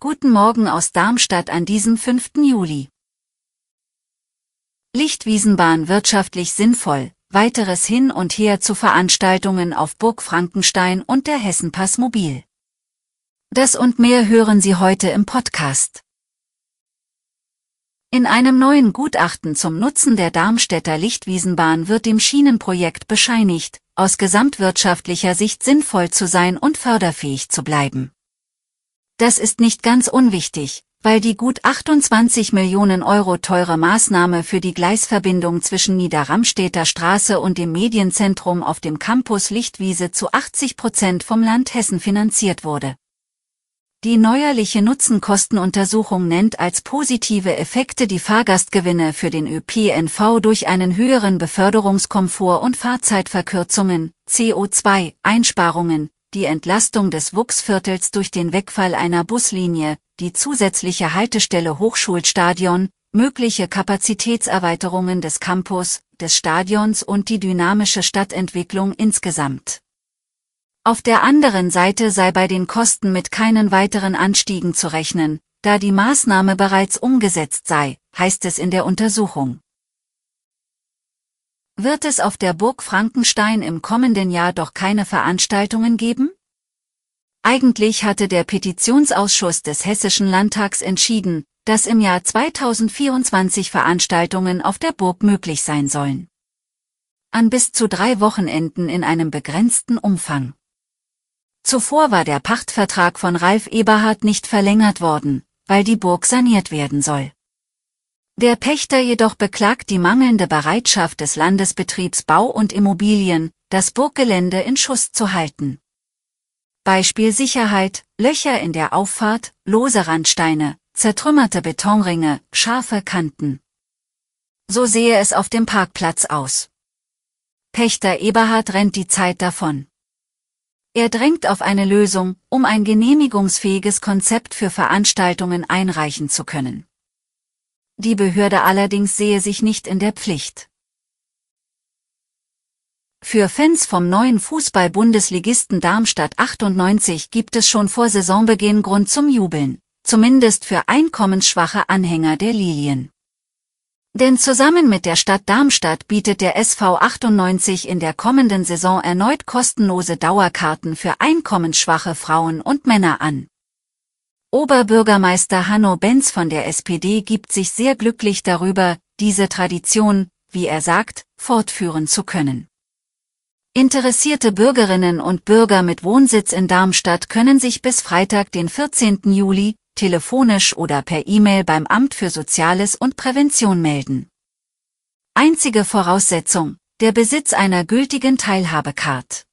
Guten Morgen aus Darmstadt an diesem 5. Juli. Lichtwiesenbahn wirtschaftlich sinnvoll, weiteres hin und her zu Veranstaltungen auf Burg Frankenstein und der Hessenpass Mobil. Das und mehr hören Sie heute im Podcast. In einem neuen Gutachten zum Nutzen der Darmstädter Lichtwiesenbahn wird dem Schienenprojekt bescheinigt, aus gesamtwirtschaftlicher Sicht sinnvoll zu sein und förderfähig zu bleiben. Das ist nicht ganz unwichtig, weil die gut 28 Millionen Euro teure Maßnahme für die Gleisverbindung zwischen Niederramstädter Straße und dem Medienzentrum auf dem Campus Lichtwiese zu 80 Prozent vom Land Hessen finanziert wurde. Die neuerliche Nutzenkostenuntersuchung nennt als positive Effekte die Fahrgastgewinne für den ÖPNV durch einen höheren Beförderungskomfort und Fahrzeitverkürzungen, CO2-Einsparungen, die Entlastung des Wuchsviertels durch den Wegfall einer Buslinie, die zusätzliche Haltestelle Hochschulstadion, mögliche Kapazitätserweiterungen des Campus, des Stadions und die dynamische Stadtentwicklung insgesamt. Auf der anderen Seite sei bei den Kosten mit keinen weiteren Anstiegen zu rechnen, da die Maßnahme bereits umgesetzt sei, heißt es in der Untersuchung. Wird es auf der Burg Frankenstein im kommenden Jahr doch keine Veranstaltungen geben? Eigentlich hatte der Petitionsausschuss des Hessischen Landtags entschieden, dass im Jahr 2024 Veranstaltungen auf der Burg möglich sein sollen. An bis zu drei Wochenenden in einem begrenzten Umfang. Zuvor war der Pachtvertrag von Ralf Eberhard nicht verlängert worden, weil die Burg saniert werden soll. Der Pächter jedoch beklagt die mangelnde Bereitschaft des Landesbetriebs Bau und Immobilien, das Burggelände in Schuss zu halten. Beispiel Sicherheit, Löcher in der Auffahrt, lose Randsteine, zertrümmerte Betonringe, scharfe Kanten. So sehe es auf dem Parkplatz aus. Pächter Eberhard rennt die Zeit davon. Er drängt auf eine Lösung, um ein genehmigungsfähiges Konzept für Veranstaltungen einreichen zu können die Behörde allerdings sehe sich nicht in der Pflicht. Für Fans vom neuen Fußball-Bundesligisten Darmstadt 98 gibt es schon vor Saisonbeginn Grund zum Jubeln, zumindest für einkommensschwache Anhänger der Lilien. Denn zusammen mit der Stadt Darmstadt bietet der SV 98 in der kommenden Saison erneut kostenlose Dauerkarten für einkommensschwache Frauen und Männer an. Oberbürgermeister Hanno Benz von der SPD gibt sich sehr glücklich darüber, diese Tradition, wie er sagt, fortführen zu können. Interessierte Bürgerinnen und Bürger mit Wohnsitz in Darmstadt können sich bis Freitag, den 14. Juli, telefonisch oder per E-Mail beim Amt für Soziales und Prävention melden. Einzige Voraussetzung, der Besitz einer gültigen Teilhabecard.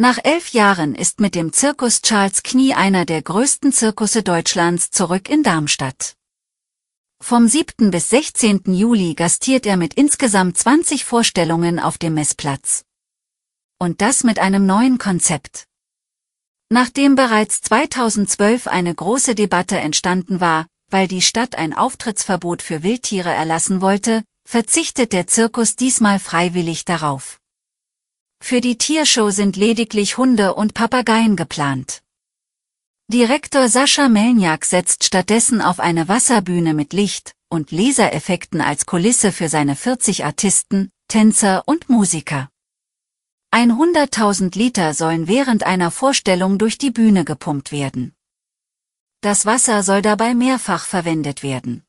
Nach elf Jahren ist mit dem Zirkus Charles Knie einer der größten Zirkusse Deutschlands zurück in Darmstadt. Vom 7. bis 16. Juli gastiert er mit insgesamt 20 Vorstellungen auf dem Messplatz. Und das mit einem neuen Konzept. Nachdem bereits 2012 eine große Debatte entstanden war, weil die Stadt ein Auftrittsverbot für Wildtiere erlassen wollte, verzichtet der Zirkus diesmal freiwillig darauf. Für die Tiershow sind lediglich Hunde und Papageien geplant. Direktor Sascha Melniak setzt stattdessen auf eine Wasserbühne mit Licht und Lasereffekten als Kulisse für seine 40 Artisten, Tänzer und Musiker. 100.000 Liter sollen während einer Vorstellung durch die Bühne gepumpt werden. Das Wasser soll dabei mehrfach verwendet werden.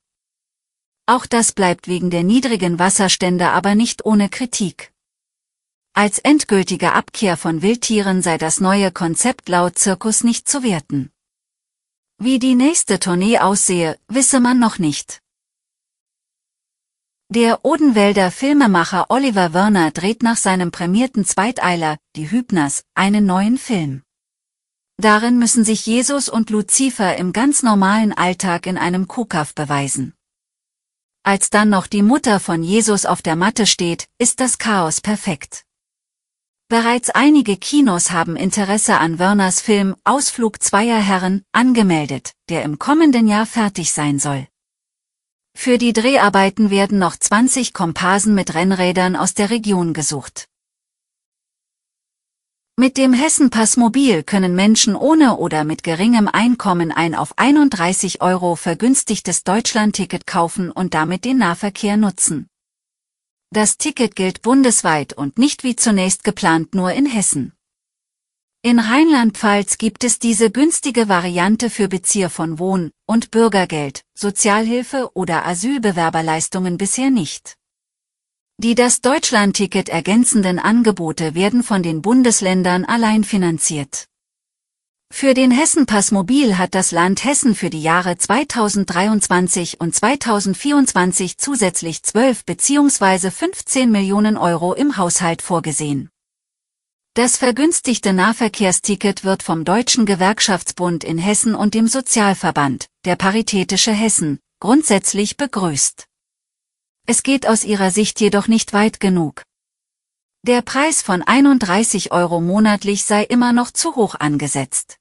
Auch das bleibt wegen der niedrigen Wasserstände aber nicht ohne Kritik. Als endgültige Abkehr von Wildtieren sei das neue Konzept laut Zirkus nicht zu werten. Wie die nächste Tournee aussehe, wisse man noch nicht. Der Odenwälder Filmemacher Oliver Werner dreht nach seinem prämierten Zweiteiler, Die Hübners, einen neuen Film. Darin müssen sich Jesus und Luzifer im ganz normalen Alltag in einem Kuhkaff beweisen. Als dann noch die Mutter von Jesus auf der Matte steht, ist das Chaos perfekt. Bereits einige Kinos haben Interesse an Werners Film Ausflug zweier Herren angemeldet, der im kommenden Jahr fertig sein soll. Für die Dreharbeiten werden noch 20 Komparsen mit Rennrädern aus der Region gesucht. Mit dem Hessenpass Mobil können Menschen ohne oder mit geringem Einkommen ein auf 31 Euro vergünstigtes Deutschlandticket kaufen und damit den Nahverkehr nutzen. Das Ticket gilt bundesweit und nicht wie zunächst geplant nur in Hessen. In Rheinland-Pfalz gibt es diese günstige Variante für Bezieher von Wohn- und Bürgergeld, Sozialhilfe oder Asylbewerberleistungen bisher nicht. Die das Deutschlandticket ergänzenden Angebote werden von den Bundesländern allein finanziert. Für den Hessenpass Mobil hat das Land Hessen für die Jahre 2023 und 2024 zusätzlich 12 bzw. 15 Millionen Euro im Haushalt vorgesehen. Das vergünstigte Nahverkehrsticket wird vom Deutschen Gewerkschaftsbund in Hessen und dem Sozialverband, der Paritätische Hessen, grundsätzlich begrüßt. Es geht aus ihrer Sicht jedoch nicht weit genug. Der Preis von 31 Euro monatlich sei immer noch zu hoch angesetzt.